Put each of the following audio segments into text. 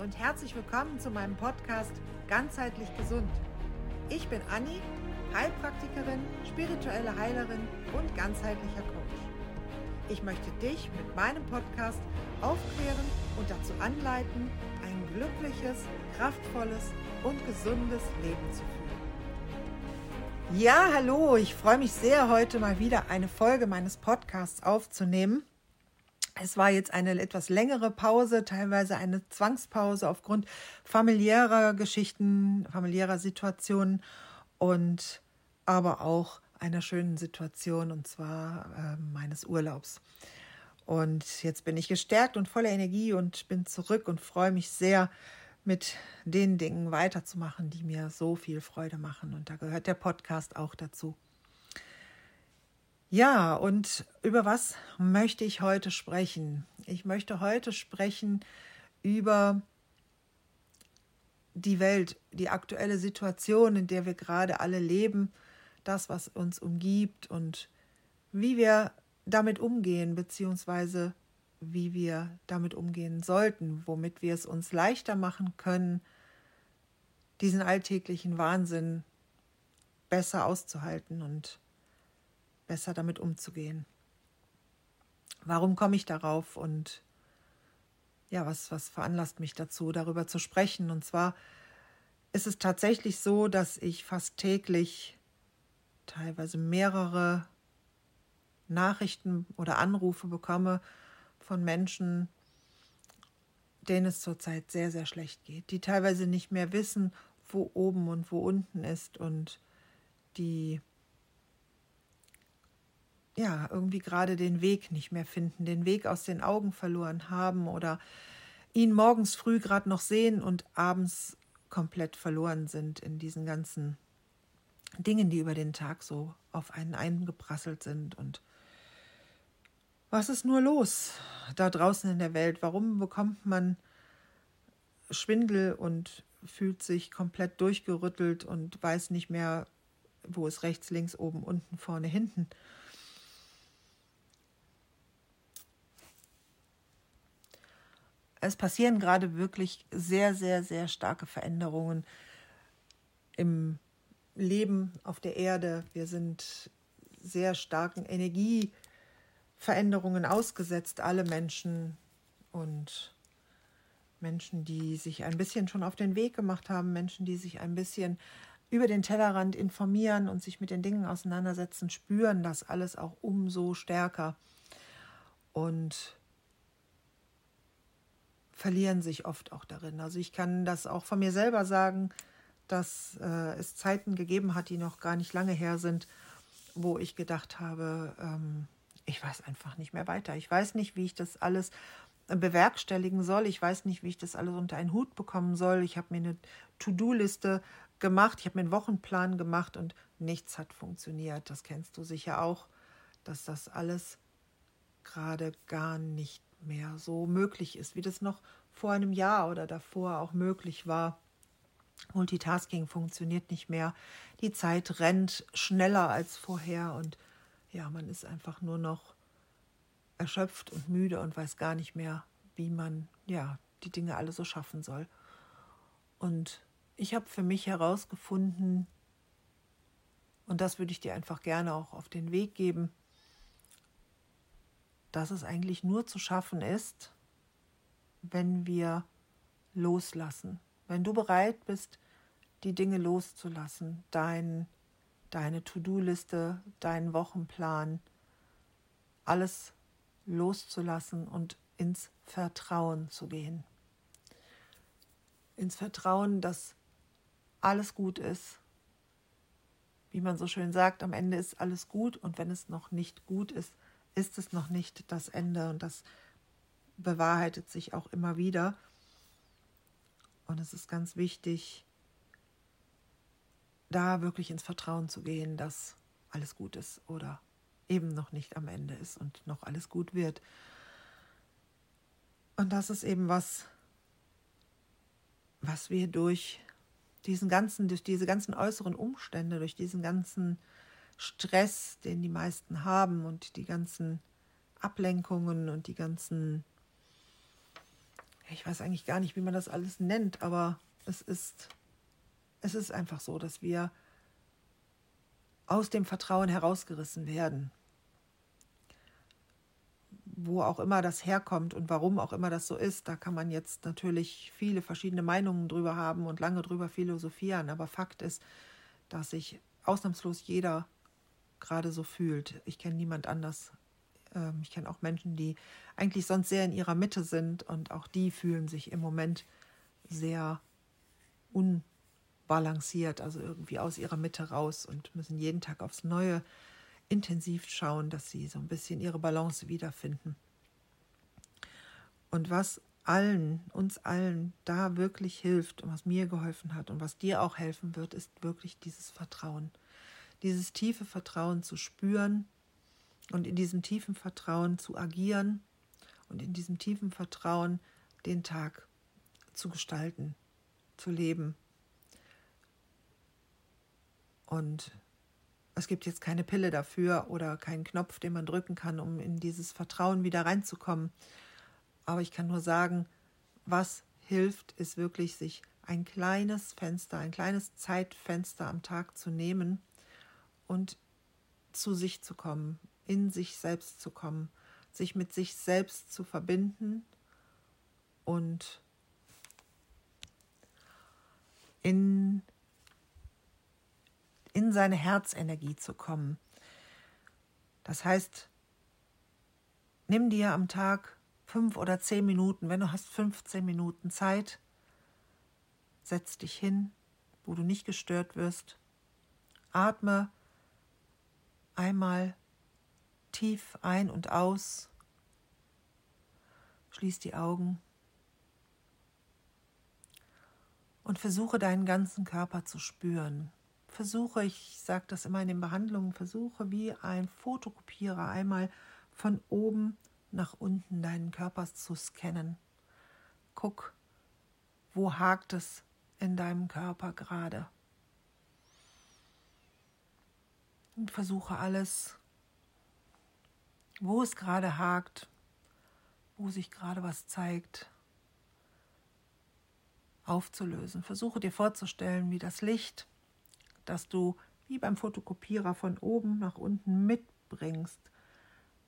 und herzlich willkommen zu meinem Podcast Ganzheitlich Gesund. Ich bin Anni, Heilpraktikerin, spirituelle Heilerin und ganzheitlicher Coach. Ich möchte dich mit meinem Podcast aufklären und dazu anleiten, ein glückliches, kraftvolles und gesundes Leben zu führen. Ja, hallo, ich freue mich sehr, heute mal wieder eine Folge meines Podcasts aufzunehmen. Es war jetzt eine etwas längere Pause, teilweise eine Zwangspause aufgrund familiärer Geschichten, familiärer Situationen und aber auch einer schönen Situation und zwar äh, meines Urlaubs. Und jetzt bin ich gestärkt und voller Energie und bin zurück und freue mich sehr, mit den Dingen weiterzumachen, die mir so viel Freude machen. Und da gehört der Podcast auch dazu. Ja, und über was möchte ich heute sprechen? Ich möchte heute sprechen über die Welt, die aktuelle Situation, in der wir gerade alle leben, das, was uns umgibt und wie wir damit umgehen, beziehungsweise wie wir damit umgehen sollten, womit wir es uns leichter machen können, diesen alltäglichen Wahnsinn besser auszuhalten und besser damit umzugehen. Warum komme ich darauf und ja, was, was veranlasst mich dazu, darüber zu sprechen? Und zwar ist es tatsächlich so, dass ich fast täglich teilweise mehrere Nachrichten oder Anrufe bekomme von Menschen, denen es zurzeit sehr, sehr schlecht geht, die teilweise nicht mehr wissen, wo oben und wo unten ist und die ja, irgendwie gerade den Weg nicht mehr finden, den Weg aus den Augen verloren haben oder ihn morgens früh gerade noch sehen und abends komplett verloren sind in diesen ganzen Dingen, die über den Tag so auf einen eingeprasselt sind. Und was ist nur los da draußen in der Welt? Warum bekommt man Schwindel und fühlt sich komplett durchgerüttelt und weiß nicht mehr, wo ist rechts, links, oben, unten, vorne, hinten? Es passieren gerade wirklich sehr, sehr, sehr starke Veränderungen im Leben auf der Erde. Wir sind sehr starken Energieveränderungen ausgesetzt, alle Menschen und Menschen, die sich ein bisschen schon auf den Weg gemacht haben, Menschen, die sich ein bisschen über den Tellerrand informieren und sich mit den Dingen auseinandersetzen, spüren das alles auch umso stärker. Und verlieren sich oft auch darin. Also ich kann das auch von mir selber sagen, dass äh, es Zeiten gegeben hat, die noch gar nicht lange her sind, wo ich gedacht habe, ähm, ich weiß einfach nicht mehr weiter. Ich weiß nicht, wie ich das alles bewerkstelligen soll. Ich weiß nicht, wie ich das alles unter einen Hut bekommen soll. Ich habe mir eine To-Do-Liste gemacht, ich habe mir einen Wochenplan gemacht und nichts hat funktioniert. Das kennst du sicher auch, dass das alles gerade gar nicht mehr so möglich ist, wie das noch vor einem Jahr oder davor auch möglich war. Multitasking funktioniert nicht mehr. Die Zeit rennt schneller als vorher und ja, man ist einfach nur noch erschöpft und müde und weiß gar nicht mehr, wie man ja die Dinge alle so schaffen soll. Und ich habe für mich herausgefunden, und das würde ich dir einfach gerne auch auf den Weg geben, dass es eigentlich nur zu schaffen ist, wenn wir loslassen. Wenn du bereit bist, die Dinge loszulassen, dein, deine To-Do-Liste, deinen Wochenplan, alles loszulassen und ins Vertrauen zu gehen. Ins Vertrauen, dass alles gut ist. Wie man so schön sagt, am Ende ist alles gut und wenn es noch nicht gut ist, ist es noch nicht das Ende und das bewahrheitet sich auch immer wieder. Und es ist ganz wichtig, da wirklich ins Vertrauen zu gehen, dass alles gut ist oder eben noch nicht am Ende ist und noch alles gut wird. Und das ist eben was, was wir durch diesen ganzen, durch diese ganzen äußeren Umstände, durch diesen ganzen Stress, den die meisten haben und die ganzen Ablenkungen und die ganzen, ich weiß eigentlich gar nicht, wie man das alles nennt, aber es ist, es ist einfach so, dass wir aus dem Vertrauen herausgerissen werden. Wo auch immer das herkommt und warum auch immer das so ist, da kann man jetzt natürlich viele verschiedene Meinungen drüber haben und lange drüber philosophieren. Aber Fakt ist, dass sich ausnahmslos jeder gerade so fühlt. Ich kenne niemand anders. Ähm, ich kenne auch Menschen, die eigentlich sonst sehr in ihrer Mitte sind und auch die fühlen sich im Moment sehr unbalanciert, also irgendwie aus ihrer Mitte raus und müssen jeden Tag aufs Neue intensiv schauen, dass sie so ein bisschen ihre Balance wiederfinden. Und was allen, uns allen da wirklich hilft und was mir geholfen hat und was dir auch helfen wird, ist wirklich dieses Vertrauen. Dieses tiefe Vertrauen zu spüren und in diesem tiefen Vertrauen zu agieren und in diesem tiefen Vertrauen den Tag zu gestalten, zu leben. Und es gibt jetzt keine Pille dafür oder keinen Knopf, den man drücken kann, um in dieses Vertrauen wieder reinzukommen. Aber ich kann nur sagen, was hilft, ist wirklich, sich ein kleines Fenster, ein kleines Zeitfenster am Tag zu nehmen und zu sich zu kommen, in sich selbst zu kommen, sich mit sich selbst zu verbinden und in, in seine Herzenergie zu kommen. Das heißt, nimm dir am Tag fünf oder zehn Minuten, wenn du hast 15 Minuten Zeit, setz dich hin, wo du nicht gestört wirst, atme einmal tief ein und aus. Schließ die Augen und versuche deinen ganzen Körper zu spüren. Versuche, ich sage das immer in den Behandlungen, versuche wie ein Fotokopierer einmal von oben nach unten deinen Körper zu scannen. Guck, wo hakt es in deinem Körper gerade. Und versuche alles wo es gerade hakt, wo sich gerade was zeigt, aufzulösen. Versuche dir vorzustellen, wie das Licht, das du wie beim Fotokopierer von oben nach unten mitbringst,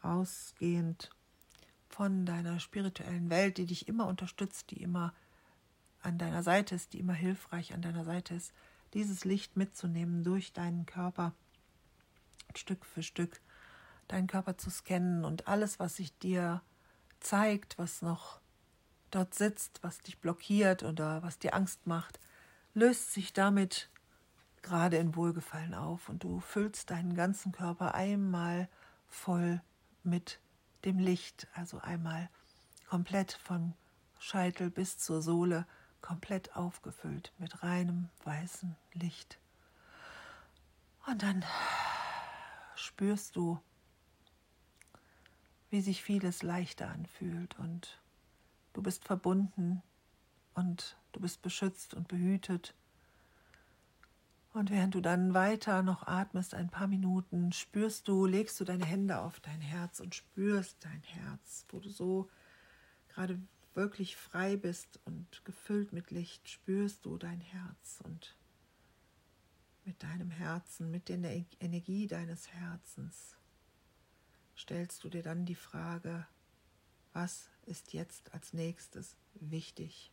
ausgehend von deiner spirituellen Welt, die dich immer unterstützt, die immer an deiner Seite ist, die immer hilfreich an deiner Seite ist, dieses Licht mitzunehmen durch deinen Körper Stück für Stück deinen Körper zu scannen und alles, was sich dir zeigt, was noch dort sitzt, was dich blockiert oder was dir Angst macht, löst sich damit gerade in Wohlgefallen auf und du füllst deinen ganzen Körper einmal voll mit dem Licht, also einmal komplett vom Scheitel bis zur Sohle, komplett aufgefüllt mit reinem weißen Licht. Und dann spürst du, wie sich vieles leichter anfühlt und du bist verbunden und du bist beschützt und behütet. Und während du dann weiter noch atmest, ein paar Minuten, spürst du, legst du deine Hände auf dein Herz und spürst dein Herz, wo du so gerade wirklich frei bist und gefüllt mit Licht, spürst du dein Herz und mit deinem Herzen, mit der Energie deines Herzens stellst du dir dann die Frage, was ist jetzt als nächstes wichtig?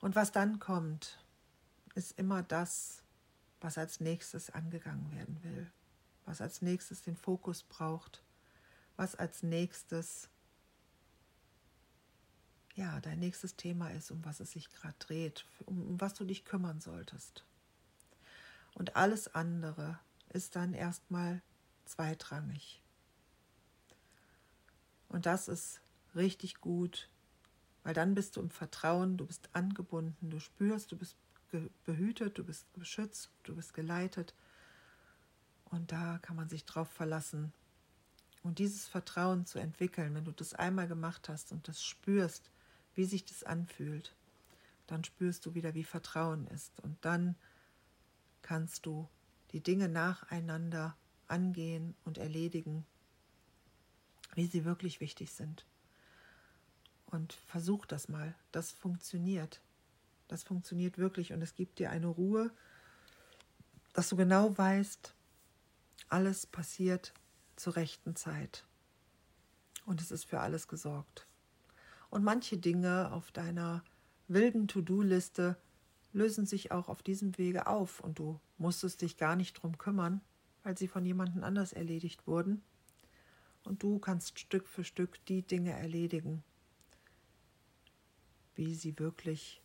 Und was dann kommt, ist immer das, was als nächstes angegangen werden will, was als nächstes den Fokus braucht, was als nächstes ja, dein nächstes Thema ist, um was es sich gerade dreht, um, um was du dich kümmern solltest. Und alles andere ist dann erstmal zweitrangig. Und das ist richtig gut, weil dann bist du im Vertrauen, du bist angebunden, du spürst, du bist behütet, du bist beschützt, du bist geleitet. Und da kann man sich drauf verlassen. Und dieses Vertrauen zu entwickeln, wenn du das einmal gemacht hast und das spürst, wie sich das anfühlt, dann spürst du wieder, wie Vertrauen ist. Und dann kannst du die Dinge nacheinander angehen und erledigen, wie sie wirklich wichtig sind. Und versuch das mal. Das funktioniert. Das funktioniert wirklich und es gibt dir eine Ruhe, dass du genau weißt, alles passiert zur rechten Zeit. Und es ist für alles gesorgt. Und manche Dinge auf deiner wilden To-Do-Liste lösen sich auch auf diesem Wege auf und du musstest dich gar nicht drum kümmern, weil sie von jemandem anders erledigt wurden. Und du kannst Stück für Stück die Dinge erledigen, wie sie wirklich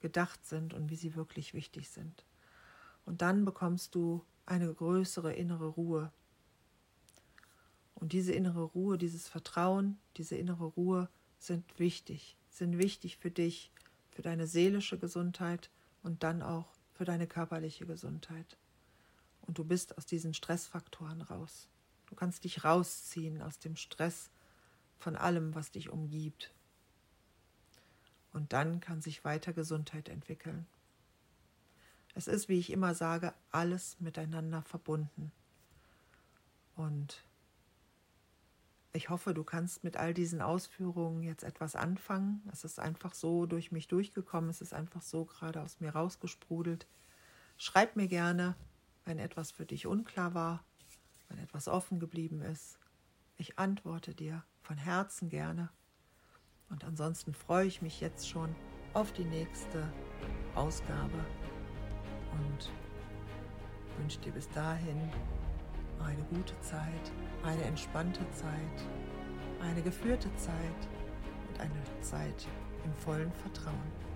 gedacht sind und wie sie wirklich wichtig sind. Und dann bekommst du eine größere innere Ruhe. Und diese innere Ruhe, dieses Vertrauen, diese innere Ruhe sind wichtig, sind wichtig für dich, für deine seelische Gesundheit und dann auch für deine körperliche Gesundheit. Und du bist aus diesen Stressfaktoren raus. Du kannst dich rausziehen aus dem Stress von allem, was dich umgibt. Und dann kann sich weiter Gesundheit entwickeln. Es ist, wie ich immer sage, alles miteinander verbunden. Und ich hoffe, du kannst mit all diesen Ausführungen jetzt etwas anfangen. Es ist einfach so durch mich durchgekommen, es ist einfach so gerade aus mir rausgesprudelt. Schreib mir gerne, wenn etwas für dich unklar war, wenn etwas offen geblieben ist. Ich antworte dir von Herzen gerne. Und ansonsten freue ich mich jetzt schon auf die nächste Ausgabe und wünsche dir bis dahin eine gute Zeit, eine entspannte Zeit, eine geführte Zeit und eine Zeit im vollen Vertrauen.